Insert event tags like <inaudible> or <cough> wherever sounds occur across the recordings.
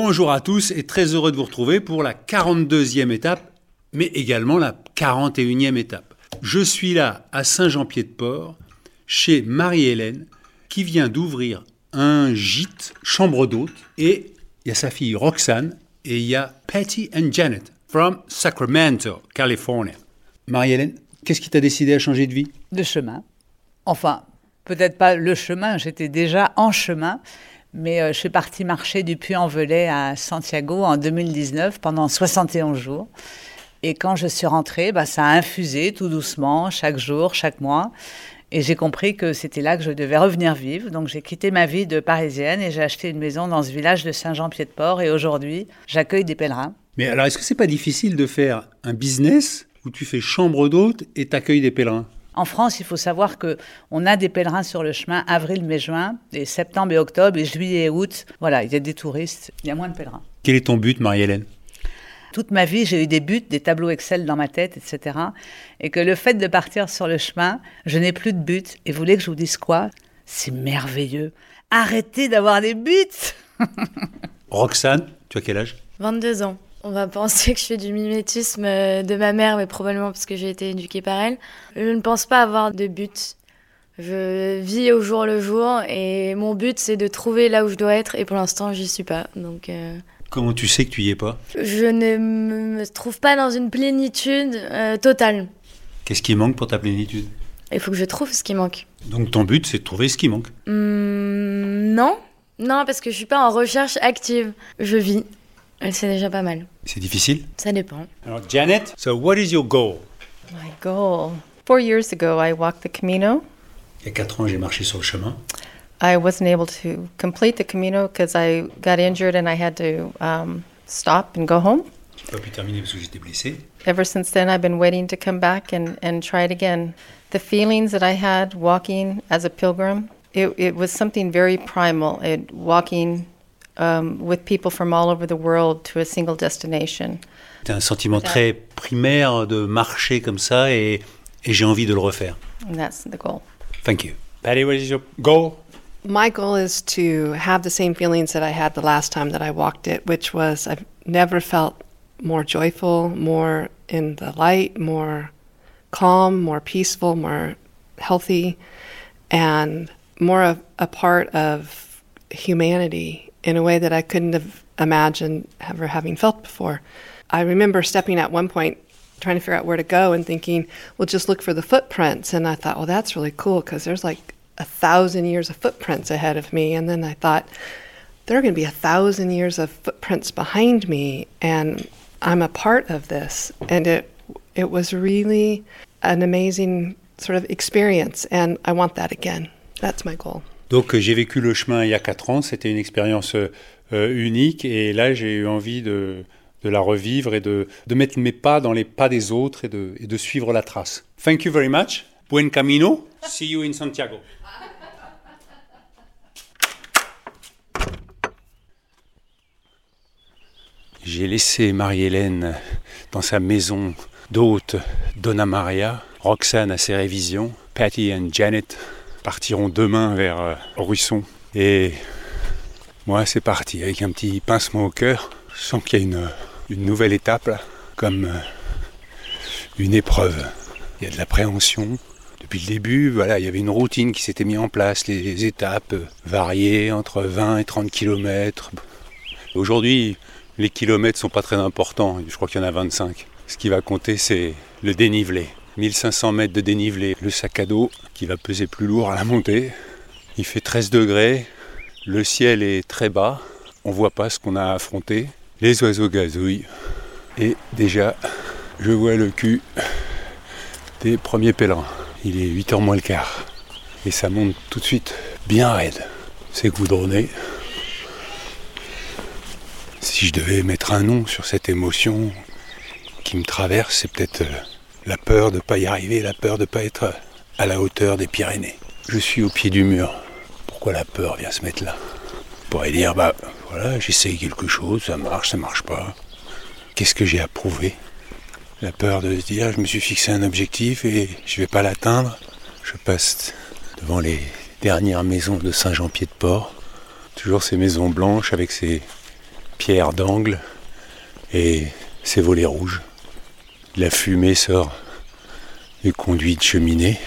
Bonjour à tous et très heureux de vous retrouver pour la 42e étape, mais également la 41e étape. Je suis là à Saint-Jean-Pied-de-Port, chez Marie-Hélène, qui vient d'ouvrir un gîte, chambre d'hôte, et il y a sa fille Roxane, et il y a Patty and Janet, from Sacramento, California. Marie-Hélène, qu'est-ce qui t'a décidé à changer de vie? De chemin. Enfin, peut-être pas le chemin, j'étais déjà en chemin, mais euh, je suis partie marcher du Puy-en-Velay à Santiago en 2019 pendant 71 jours. Et quand je suis rentrée, bah, ça a infusé tout doucement, chaque jour, chaque mois. Et j'ai compris que c'était là que je devais revenir vivre. Donc j'ai quitté ma vie de parisienne et j'ai acheté une maison dans ce village de Saint-Jean-Pied-de-Port. Et aujourd'hui, j'accueille des pèlerins. Mais alors, est-ce que c'est pas difficile de faire un business où tu fais chambre d'hôte et t'accueilles des pèlerins? En France, il faut savoir que on a des pèlerins sur le chemin avril, mai, juin, et septembre et octobre, et juillet et août. Voilà, il y a des touristes, il y a moins de pèlerins. Quel est ton but, Marie-Hélène? Toute ma vie, j'ai eu des buts, des tableaux Excel dans ma tête, etc. Et que le fait de partir sur le chemin, je n'ai plus de but. Et vous voulez que je vous dise quoi? C'est merveilleux. Arrêtez d'avoir des buts Roxane, tu as quel âge? 22 ans. On va <laughs> penser que je fais du mimétisme euh, de ma mère, mais probablement parce que j'ai été éduquée par elle. Je ne pense pas avoir de but. Je vis au jour le jour et mon but c'est de trouver là où je dois être et pour l'instant j'y suis pas. Donc euh, Comment tu sais que tu y es pas? je ne me trouve pas dans une plénitude euh, totale. Qu'est-ce qui manque pour ta plénitude? Il faut que je trouve ce qui manque. Donc ton but, c'est de trouver ce qui manque? Hmm, non, non parce que je suis pas en recherche active. Je vis. Et c'est déjà pas mal. C'est difficile Ça dépend. Alors, Janet, so what is your goal My goal. Four years ago, I walked the Camino. Il y a 4 ans, j'ai marché sur le chemin. I wasn't able to complete the Camino because I got injured and I had to um, stop and go home. J'ai pas pu terminer parce que j'étais blessé. Ever since then, I've been waiting to come back and, and try it again. The feelings that I had walking as a pilgrim, it, it was something very primal. It, walking um, with people from all over the world to a single destination. C'était un sentiment très primaire de marcher comme ça et, et j'ai envie de le refaire. And that's the goal. Thank you. Patty, what is your goal My goal is to have the same feelings that I had the last time that I walked it, which was I've never felt more joyful, more in the light, more calm, more peaceful, more healthy, and more of a part of humanity in a way that I couldn't have imagined ever having felt before. I remember stepping at one point trying to figure out where to go and thinking, well, just look for the footprints. And I thought, well, that's really cool because there's like a thousand years of footprints ahead of me. And then I thought, there are going to be a thousand years of footprints behind me, and I'm a part of this. And it it was really an amazing sort of experience, and I want that again. That's my goal. Donc euh, j'ai vécu le chemin il y a 4 ans, c'était une expérience euh, euh, unique et là j'ai eu envie de, la revivre et de, mettre mes pas dans les pas des autres et de, suivre la trace. Thank you very much. Buen camino. See you in Santiago. J'ai laissé Marie-Hélène dans sa maison d'hôte Donna Maria. Roxane à ses révisions. Patty et Janet partiront demain vers euh, Ruisson. Et moi, c'est parti avec un petit pincement au cœur. Je sens qu'il y a une, une nouvelle étape, comme euh, une épreuve. Il y a de l'appréhension. Depuis le début, voilà, il y avait une routine qui s'était mise en place, les étapes euh, variées entre 20 et 30 km. Aujourd'hui, les kilomètres sont pas très importants. Je crois qu'il y en a 25. Ce qui va compter, c'est le dénivelé. 1500 mètres de dénivelé. Le sac à dos qui va peser plus lourd à la montée. Il fait 13 degrés. Le ciel est très bas. On voit pas ce qu'on a à affronter. Les oiseaux gazouillent. Et déjà, je vois le cul des premiers pèlerins. Il est 8h moins le quart. Et ça monte tout de suite bien raide. C'est goudronné. si je devais mettre un nom sur cette émotion qui me traverse, c'est peut-être euh, la peur de ne pas y arriver, la peur de ne pas être à la hauteur des Pyrénées. Je suis au pied du mur. Pourquoi la peur vient se mettre là? On pourrait dire, bah voilà, j'essaye quelque chose, ça marche, ça marche pas. Qu'est-ce que j'ai à prouver? La peur de se dire, je me suis fixé un objectif et je vais pas l'atteindre. Je passe devant les dernières maisons de Saint-Jean-Pied-de-Port. Toujours ces maisons blanches avec ces pierres d'angle et ces volets rouges. La fumée sort du conduit de cheminée.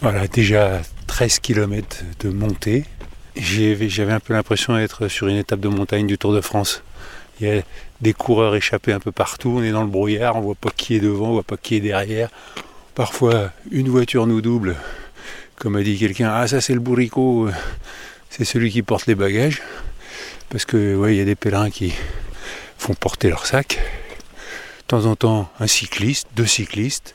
Voilà, déjà 13 km de montée. J'avais un peu l'impression d'être sur une étape de montagne du Tour de France. Il y a des coureurs échappés un peu partout, on est dans le brouillard, on voit pas qui est devant, on voit pas qui est derrière. Parfois, une voiture nous double, comme a dit quelqu'un, ah ça c'est le bourricot, c'est celui qui porte les bagages. Parce que ouais, il y a des pèlerins qui font porter leur sac. De temps en temps, un cycliste, deux cyclistes,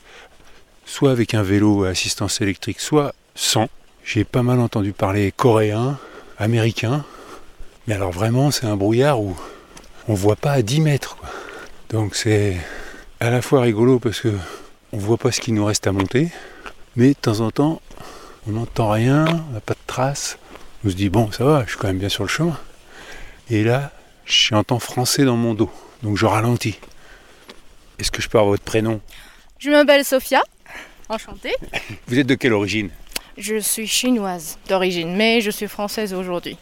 soit avec un vélo à assistance électrique, soit sans. J'ai pas mal entendu parler coréen, américain, mais alors vraiment c'est un brouillard où on voit pas à 10 mètres. Donc c'est à la fois rigolo parce que on voit pas ce qu'il nous reste à monter, mais de temps en temps on n'entend rien, on n'a pas de traces. On se dit bon ça va, je suis quand même bien sur le chemin. Et là, j'entends français dans mon dos, donc je ralentis. Est-ce que je peux avoir votre prénom? Je m'appelle Sophia, enchantée. Vous êtes de quelle origine? Je suis chinoise d'origine, mais je suis française aujourd'hui.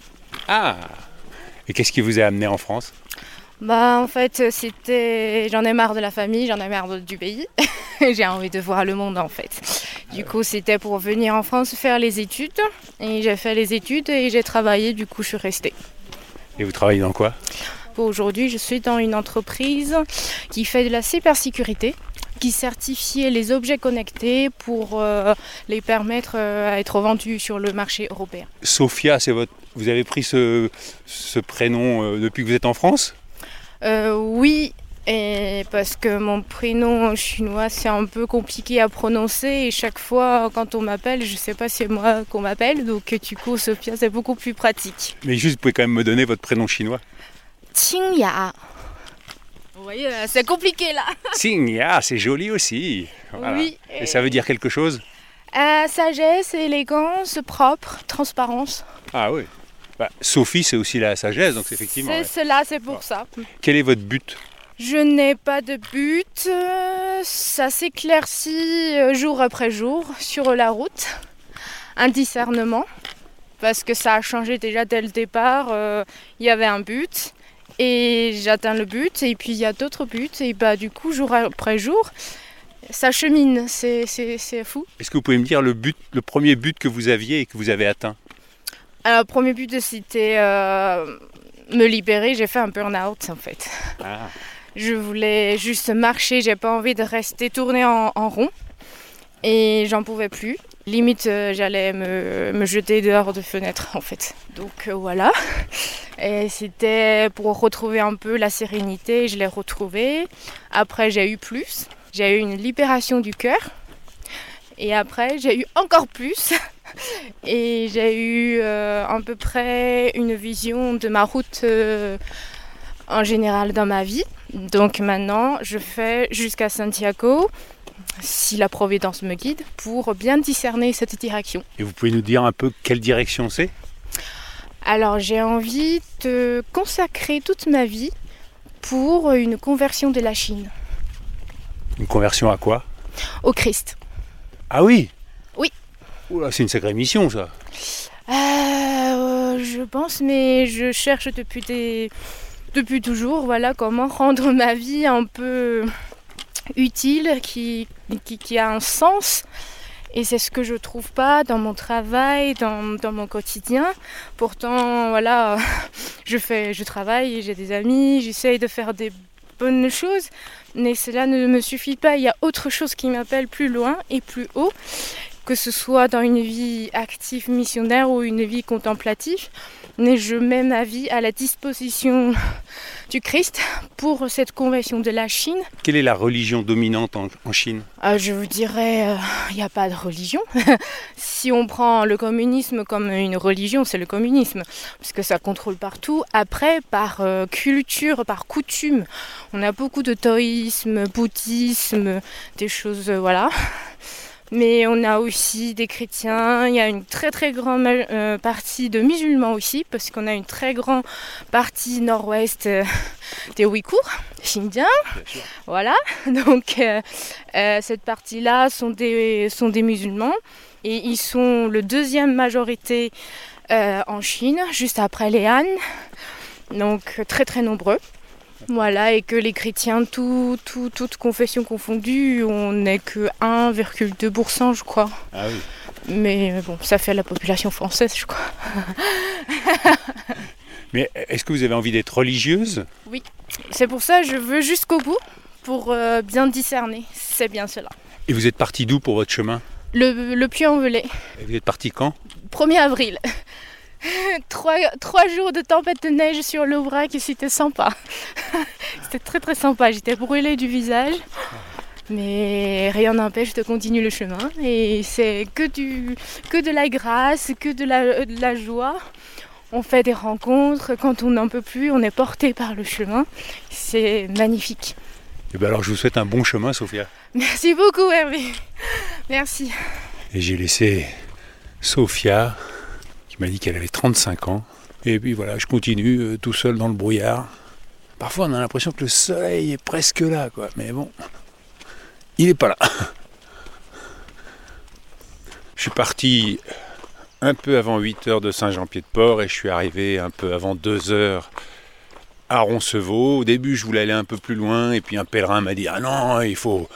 Ah Et qu'est-ce qui vous a amené en France? Bah en fait, c'était j'en ai marre de la famille, j'en ai marre du pays. <laughs> J'ai envie de voir le monde en fait. Du coup, c'était pour venir en France faire les études et j'ai fait les études et j'ai travaillé, du coup, je suis restée. Et vous travaillez dans quoi? Aujourd'hui, je suis dans une entreprise qui fait de la cybersécurité qui certifie les objets connectés pour euh, les permettre euh, à être vendus sur le marché européen. Sophia, c'est votre... vous avez pris ce, ce prénom euh, depuis que vous êtes en France? Oui, et parce que mon prénom chinois c'est un peu compliqué à prononcer et chaque fois quand on m'appelle, je ne sais pas si c'est moi qu'on m'appelle, donc du coup Sophia c'est beaucoup plus pratique. Mais juste, vous pouvez quand même me donner votre prénom chinois Qingya. Vous voyez, c'est compliqué là. <laughs> Qingya, c'est joli aussi. Oui. Et ça veut dire quelque chose euh, Sagesse, élégance, propre, transparence. Ah oui. Bah, Sophie, c'est aussi la sagesse, donc effectivement. C'est cela, c'est pour ça. Quel est votre but Je n'ai pas de but. Ça s'éclaircit euh, jour après jour sur la route. Un discernement. Parce que ça a changé déjà dès le départ. euh, Il y avait un but. Et j'atteins le but. Et puis il y a d'autres buts. Et bah du coup, jour après jour, ça chemine. C'est- C'est c'est fou. Est-ce que vous pouvez me dire le but, le premier but que vous aviez et que vous avez atteint? Alors, le premier but, c'était euh, me libérer. J'ai fait un burn-out en fait. Ah. Je voulais juste marcher, j'ai pas envie de rester tourner en, rond. Et j'en pouvais plus. Limite, euh, j'allais me, jeter dehors de fenêtre en fait. Donc euh, voilà. <laughs> Et c'était pour retrouver un peu la sérénité, je l'ai retrouvée. Après, j'ai eu plus. J'ai eu une libération du cœur. Et après, j'ai eu encore plus. <laughs> Et j'ai eu euh, à peu près une vision de ma route en général dans ma vie. Donc maintenant, je fais jusqu'à Santiago, si la Providence me guide, pour bien discerner cette direction. Et vous pouvez nous dire un peu quelle direction c'est? Alors j'ai envie de consacrer toute ma vie pour une conversion de la Chine Une conversion à quoi? Au Christ. Ah oui? Oui. C'est une sacrée mission ça. Euh, je pense, mais je cherche depuis des... depuis toujours, voilà, comment rendre ma vie un peu utile, qui, a un sens. Et c'est ce que je trouve pas dans mon travail, dans, dans mon quotidien. Pourtant, voilà, je fais, je travaille, j'ai des amis, j'essaye de faire des bonnes choses, mais cela ne me suffit pas. Il y a autre chose qui m'appelle plus loin et plus haut que ce soit dans une vie active missionnaire ou une vie contemplative. Mais je mets ma vie à la disposition du Christ pour cette conversion de la Chine. Quelle est la religion dominante en, Chine? Euh, Je vous dirais, il n'y a pas de religion. <laughs> si on prend le communisme comme une religion, c'est le communisme, parce que ça contrôle partout. Après, par euh, culture, par coutume, on a beaucoup de taoïsme, bouddhisme, des choses, euh, voilà. Mais on a aussi des chrétiens, il y a une très très grande euh, partie de musulmans aussi, parce qu'on a une très grande partie nord-ouest euh, des Ouïghours, Xinjiang. Voilà, <laughs> donc euh, cette partie-là sont des, sont des musulmans. Et ils sont le deuxième majorité en Chine, juste après les Han, donc très très nombreux. Voilà, et que les chrétiens, tout, tout, toutes confessions confondues, on n'est que 1,2%, je crois. Ah oui. Mais euh, bon, ça fait la population française, je crois. <laughs> Mais est-ce que vous avez envie d'être religieuse? Oui, c'est pour ça que je veux jusqu'au bout, pour euh, bien discerner. C'est bien cela. Et vous êtes parti d'où pour votre chemin? Le, le Puy-en-Velay. Et vous êtes parti quand? 1er avril. <laughs> trois, trois, jours de tempête de neige sur l'Aubrac et c'était sympa. <laughs> c'était très très sympa. J'étais brûlée du visage. Mais rien n'empêche de continuer le chemin. Et c'est que, du, que de la grâce, que de la, de la joie. On fait des rencontres. Quand on n'en peut plus, on est porté par le chemin. C'est magnifique. Et eh bien alors je vous souhaite un bon chemin, Sophia. Merci beaucoup, Hervé. Merci. Et j'ai laissé Sophia m'a dit qu'elle avait 35 ans. Et puis voilà, je continue euh, tout seul dans le brouillard. Parfois on a l'impression que le soleil est presque là, quoi. Mais bon, il n'est pas là. Je suis parti un peu avant 8 heures de Saint-Jean-Pied-de-Port et je suis arrivé un peu avant 2 heures à Roncevaux. Au début, je voulais aller un peu plus loin et puis un pèlerin m'a dit Ah non, il faut,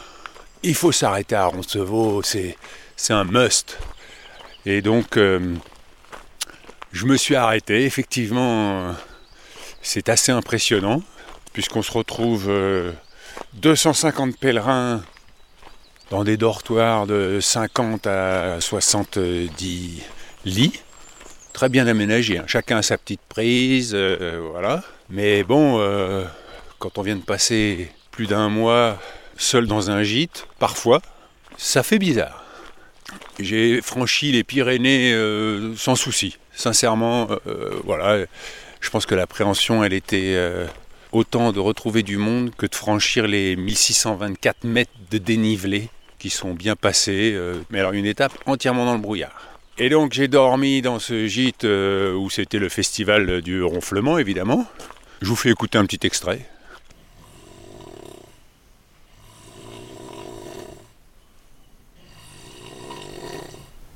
il faut s'arrêter à Roncevaux, c'est, c'est un must. Et donc, euh, je me suis arrêté. Effectivement, c'est assez impressionnant, puisqu'on se retrouve 250 euh, pèlerins dans des dortoirs de 50 à 70 lits, très bien aménagés. Hein. Chacun a sa petite prise, euh, voilà. Mais bon, euh, quand on vient de passer plus d'un mois seul dans un gîte, parfois, ça fait bizarre. J'ai franchi les Pyrénées sans souci sincèrement, euh, euh, voilà, je pense que l'appréhension, elle était euh, autant de retrouver du monde que de franchir les 1624 mètres de dénivelé qui sont bien passés, mais alors une étape entièrement dans le brouillard. Et donc j'ai dormi dans ce gîte où c'était le festival du ronflement évidemment. Je vous fais écouter un petit extrait.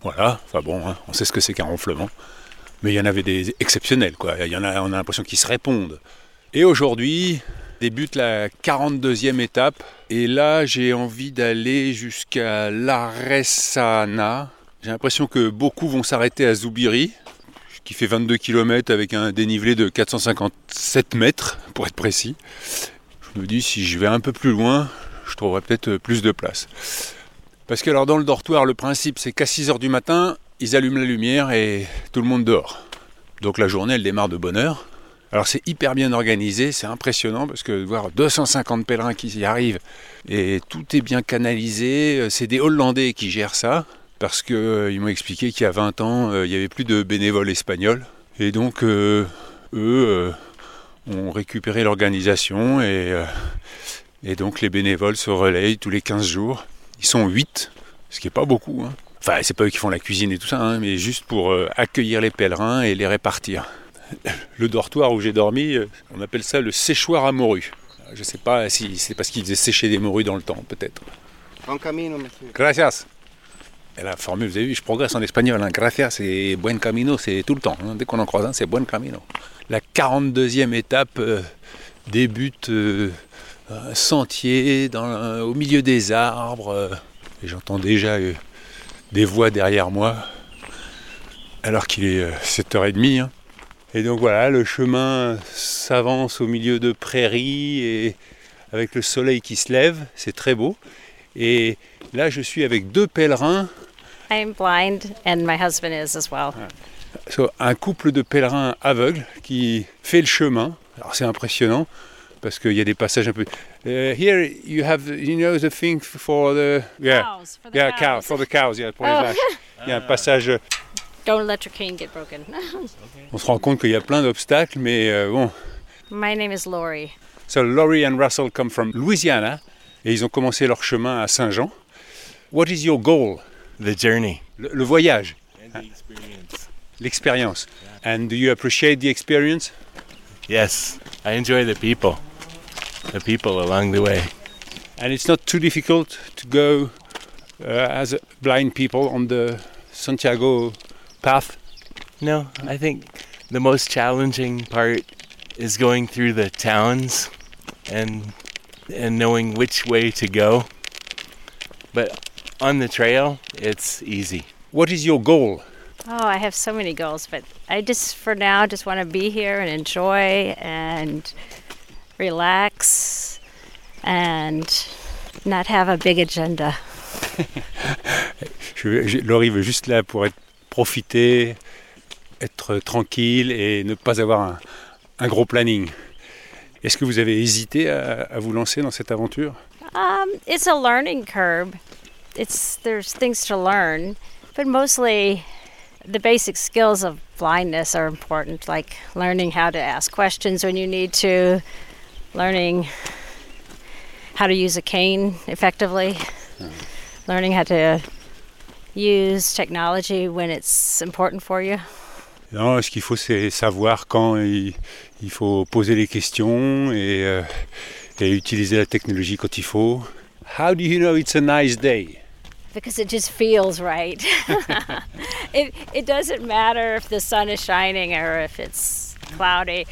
Voilà, enfin bon, hein, on sait ce que c'est qu'un ronflement mais il y en avait des exceptionnels, quoi. Il y en a, on a l'impression qu'ils se répondent. Et aujourd'hui débute la 42e étape, et là j'ai envie d'aller jusqu'à Laresana. J'ai l'impression que beaucoup vont s'arrêter à Zoubiri, qui fait 22 km avec un dénivelé de 457 mètres, pour être précis. Je me dis, si je vais un peu plus loin, je trouverai peut-être plus de place. Parce que alors dans le dortoir, le principe c'est qu'à 6h du matin, ils allument la lumière et tout le monde dehors. Donc la journée, elle démarre de bonne heure. Alors c'est hyper bien organisé, c'est impressionnant parce que voir 250 pèlerins qui y arrivent et tout est bien canalisé, c'est des Hollandais qui gèrent ça parce qu'ils euh, m'ont expliqué qu'il y a 20 ans, euh, il n'y avait plus de bénévoles espagnols et donc euh, eux ont récupéré l'organisation et, et donc les bénévoles se relayent tous les 15 jours. Ils sont 8, ce qui n'est pas beaucoup. Hein. Enfin, c'est pas eux qui font la cuisine et tout ça, hein, mais juste pour euh, accueillir les pèlerins et les répartir. <laughs> Le dortoir où j'ai dormi, euh, on appelle ça le séchoir à morues. Je sais pas si c'est parce qu'ils faisaient sécher des morues dans le temps, peut-être. Bon camino, monsieur. Gracias. Et la formule, vous avez vu, je progresse en espagnol. Hein. Gracias, c'est buen camino, c'est tout le temps. Hein. Dès qu'on en croise un, c'est buen camino. La 42e étape euh, débute un sentier dans, au milieu des arbres. et j'entends déjà des voix derrière moi, alors qu'il est 7h30. Euh, hein. Et donc voilà, le chemin s'avance au milieu de prairies et avec le soleil qui se lève, c'est très beau. Et là, je suis avec deux pèlerins I'm blind and my husband is as well. So, un couple de pèlerins aveugles qui fait le chemin. Alors c'est impressionnant parce qu'il y a des passages un peu. Uh, here you have, you know, the thing for the yeah, Cows, for the yeah, cows. cow, for the cows, yeah, pour les Oh. vaches. <laughs> Il y a un passage. Don't let your cane get broken. <laughs> On se rend compte qu'il y a plein d'obstacles, mais euh, bon. my name is Laurie. So Laurie and Russell come from Louisiana et ils ont commencé leur chemin à Saint-Jean. What is your goal? The journey Le, le voyage, and the experience. l'expérience. And do you appreciate the experience? Yes, I enjoy the people. The people along the way. And it's not too difficult to go uh, as blind people on the Santiago path. No, I think the most challenging part is going through the towns and and knowing which way to go. But on the trail, it's easy. What is your goal? Oh, I have so many goals, but I just, for now, just want to be here and enjoy and relax and not have a big agenda. <laughs> Je, je- Laurie veut juste là pour être profiter, être tranquille et ne pas avoir un, un gros planning. Est-ce que vous avez hésité à, à vous lancer dans cette aventure Um, it's a learning curve. It's there's things to learn, but mostly the basic skills of blindness are important, like learning how to ask questions when you need to, learning how to use a cane effectively, learning how to use technology when it's important for you. Non, ce qu'il faut, c'est savoir quand il, il faut poser les questions et, euh, et utiliser la technologie quand il faut. How do you know it's a nice day? because it just feels right. <laughs> it it doesn't matter if the sun is shining or if it's cloudy.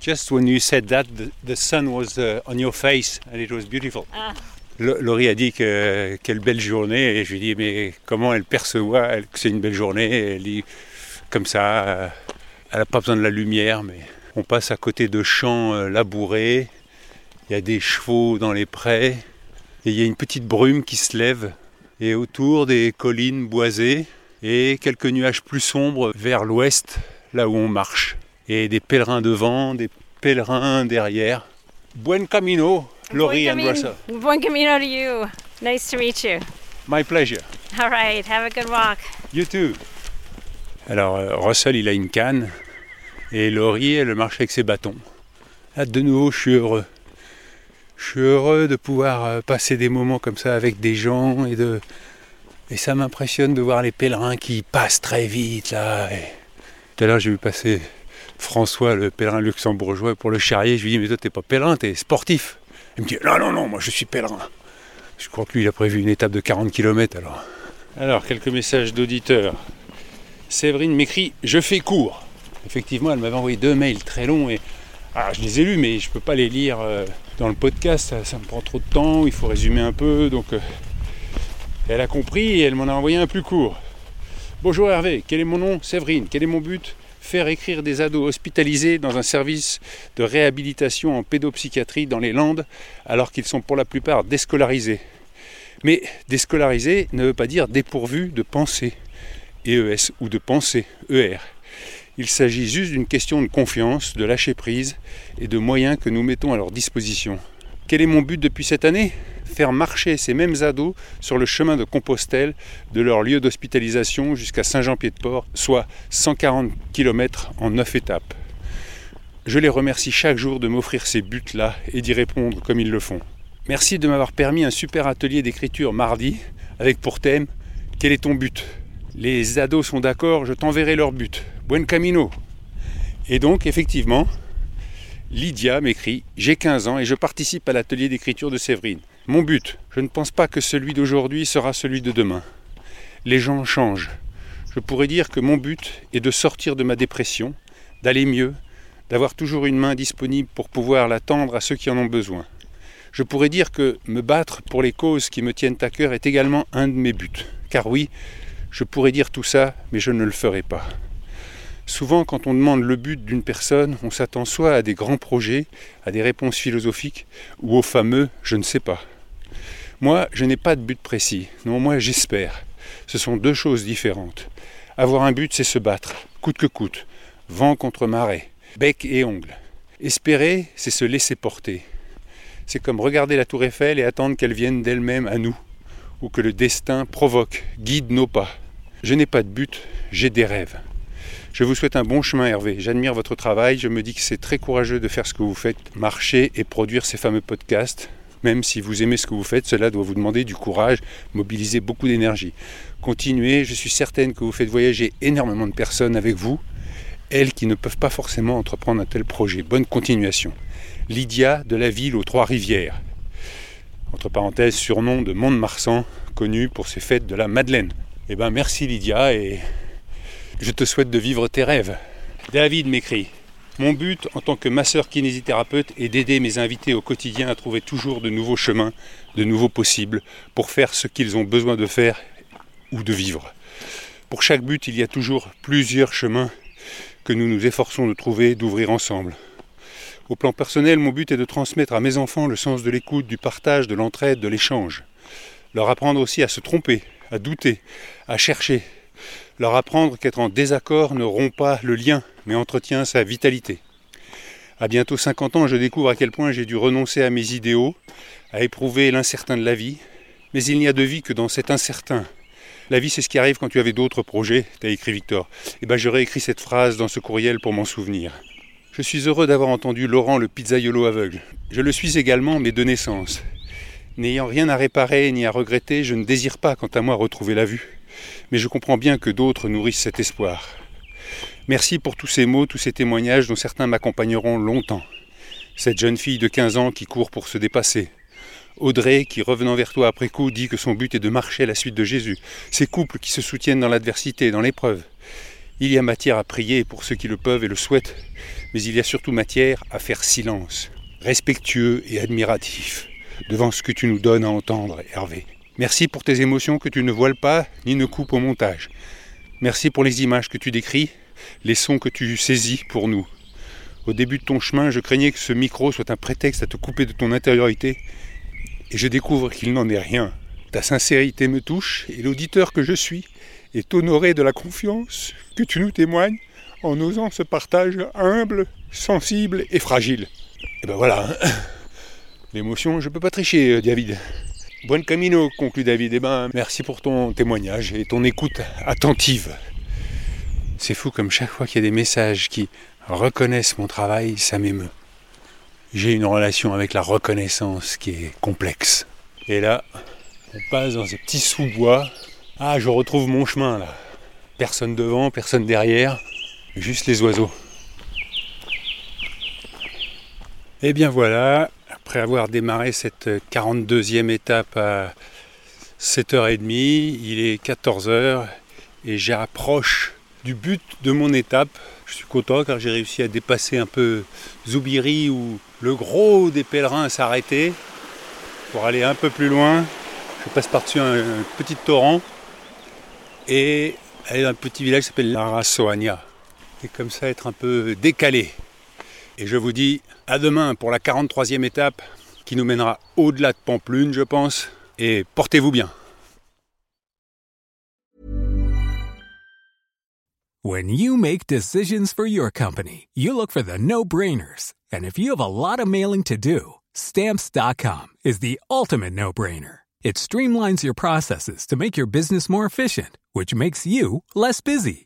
Just when you said that, the, the sun was uh, on your face and it was beautiful. Ah. Laurie a dit que quelle belle journée et je lui ai dit mais comment elle perçoit elle, que c'est une belle journée Elle dit comme ça, euh, elle n'a pas besoin de la lumière mais on passe à côté de champs euh, labourés, il y a des chevaux dans les prés et il y a une petite brume qui se lève et autour des collines boisées et quelques nuages plus sombres vers l'ouest là où on marche et des pèlerins devant, des pèlerins derrière. Buen camino, Laurie and Russell. Buen camino to you. Nice to meet you. My pleasure. All right, have a good walk. You too. Alors, euh, Russell, il a une canne et Laurie, elle marche avec ses bâtons. Là, de nouveau, je suis heureux. Je suis heureux de pouvoir euh, passer des moments comme ça avec des gens et de. Et ça m'impressionne de voir les pèlerins qui passent très vite là. Et... Tout à l'heure, j'ai vu passer François, le pèlerin luxembourgeois, pour le charrier. Je lui dis Mais toi, t'es pas pèlerin, t'es sportif. Il me dit Non, non, non, moi je suis pèlerin. Je crois que lui, il a prévu une étape de 40 km alors. Alors, quelques messages d'auditeurs. Séverine m'écrit Je fais court. Effectivement, elle m'avait envoyé deux mails très longs et ah, je les ai lus, mais je ne peux pas les lire euh, dans le podcast. Ça, ça me prend trop de temps. Il faut résumer un peu. Donc, euh, elle a compris et elle m'en a envoyé un plus court. Bonjour Hervé, quel est mon nom? Séverine, quel est mon but? Faire écrire des ados hospitalisés dans un service de réhabilitation en pédopsychiatrie dans les Landes, alors qu'ils sont pour la plupart déscolarisés. Mais déscolarisé ne veut pas dire dépourvu de pensée, EES, ou de pensée, ER. Il s'agit juste d'une question de confiance, de lâcher prise et de moyens que nous mettons à leur disposition. Quel est mon but depuis cette année? Faire marcher ces mêmes ados sur le chemin de Compostelle de leur lieu d'hospitalisation jusqu'à Saint-Jean-Pied-de-Port, soit 140 km en 9 étapes. Je les remercie chaque jour de m'offrir ces buts-là et d'y répondre comme ils le font. Merci de m'avoir permis un super atelier d'écriture mardi avec pour thème Quel est ton but? Les ados sont d'accord, je t'enverrai leur but. Buen camino. Et donc, effectivement, Lydia m'écrit J'ai 15 ans et je participe à l'atelier d'écriture de Séverine. Mon but, je ne pense pas que celui d'aujourd'hui sera celui de demain. Les gens changent. Je pourrais dire que mon but est de sortir de ma dépression, d'aller mieux, d'avoir toujours une main disponible pour pouvoir la tendre à ceux qui en ont besoin. Je pourrais dire que me battre pour les causes qui me tiennent à cœur est également un de mes buts. Car oui, je pourrais dire tout ça, mais je ne le ferai pas. Souvent, quand on demande le but d'une personne, on s'attend soit à des grands projets, à des réponses philosophiques, ou au fameux je ne sais pas. Moi, je n'ai pas de but précis. Non, moi, j'espère. Ce sont deux choses différentes. Avoir un but, c'est se battre, coûte que coûte, vent contre marée, bec et ongle. Espérer, c'est se laisser porter. C'est comme regarder la tour Eiffel et attendre qu'elle vienne d'elle-même à nous, ou que le destin provoque, guide nos pas. Je n'ai pas de but, j'ai des rêves. Je vous souhaite un bon chemin Hervé, j'admire votre travail, je me dis que c'est très courageux de faire ce que vous faites, marcher et produire ces fameux podcasts. Même si vous aimez ce que vous faites, cela doit vous demander du courage, mobiliser beaucoup d'énergie. Continuez, je suis certaine que vous faites voyager énormément de personnes avec vous, elles qui ne peuvent pas forcément entreprendre un tel projet. Bonne continuation. Lydia de la ville aux Trois-Rivières. Entre parenthèses, surnom de Mont-de-Marsan, connu pour ses fêtes de la Madeleine. Eh ben merci Lydia et je te souhaite de vivre tes rêves. David m'écrit Mon but en tant que masseur kinésithérapeute est d'aider mes invités au quotidien à trouver toujours de nouveaux chemins, de nouveaux possibles, pour faire ce qu'ils ont besoin de faire ou de vivre. Pour chaque but, il y a toujours plusieurs chemins que nous nous efforçons de trouver, d'ouvrir ensemble. Au plan personnel, mon but est de transmettre à mes enfants le sens de l'écoute, du partage, de l'entraide, de l'échange. Leur apprendre aussi à se tromper, à douter, à chercher. Leur apprendre qu'être en désaccord ne rompt pas le lien, mais entretient sa vitalité. À bientôt 50 ans, je découvre à quel point j'ai dû renoncer à mes idéaux, à éprouver l'incertain de la vie. Mais il n'y a de vie que dans cet incertain, la vie, c'est ce qui arrive quand tu avais d'autres projets, t'as écrit Victor. Et eh ben, j'aurais écrit cette phrase dans ce courriel pour m'en souvenir. Je suis heureux d'avoir entendu Laurent le pizzaiolo aveugle. Je le suis également, mais de naissance. N'ayant rien à réparer ni à regretter, je ne désire pas, quant à moi, retrouver la vue. Mais je comprends bien que d'autres nourrissent cet espoir. Merci pour tous ces mots, tous ces témoignages dont certains m'accompagneront longtemps. Cette jeune fille de 15 ans qui court pour se dépasser, Audrey, qui revenant vers toi après coup, dit que son but est de marcher à la suite de Jésus. Ces couples qui se soutiennent dans l'adversité, dans l'épreuve. Il y a matière à prier pour ceux qui le peuvent et le souhaitent, mais il y a surtout matière à faire silence, respectueux et admiratif, devant ce que tu nous donnes à entendre, Hervé. Merci pour tes émotions que tu ne voiles pas ni ne coupes au montage. Merci pour les images que tu décris, les sons que tu saisis pour nous. Au début de ton chemin, je craignais que ce micro soit un prétexte à te couper de ton intériorité et je découvre qu'il n'en est rien. Ta sincérité me touche et l'auditeur que je suis est honoré de la confiance que tu nous témoignes en osant ce partage humble, sensible et fragile. Et ben voilà, hein. <coughs> l'émotion, je peux pas tricher, euh, David. Buen camino, conclut David. Eh ben, merci pour ton témoignage et ton écoute attentive. C'est fou comme chaque fois qu'il y a des messages qui reconnaissent mon travail, ça m'émeut j'ai une relation avec la reconnaissance qui est complexe. Et là, on passe dans ces petits sous-bois. Ah, je retrouve mon chemin là. Personne devant, personne derrière, juste les oiseaux. Et bien voilà, après avoir démarré cette 42e étape à 7h30, il est 14h et j'approche du but de mon étape. Je suis content car j'ai réussi à dépasser un peu Zoubiri où le gros des pèlerins arrêté pour aller un peu plus loin. Je passe par-dessus un, petit torrent et aller dans un petit village qui s'appelle Larasoania. Et comme ça être un peu décalé. Et je vous dis à demain pour la 43e étape qui nous mènera au-delà de Pamplune, je pense. Et portez-vous bien. When you make decisions for your company, you look for the no-brainers. And if you have a lot of mailing to do, stamps.com is the ultimate no-brainer. It streamlines your processes to make your business more efficient, which makes you less busy.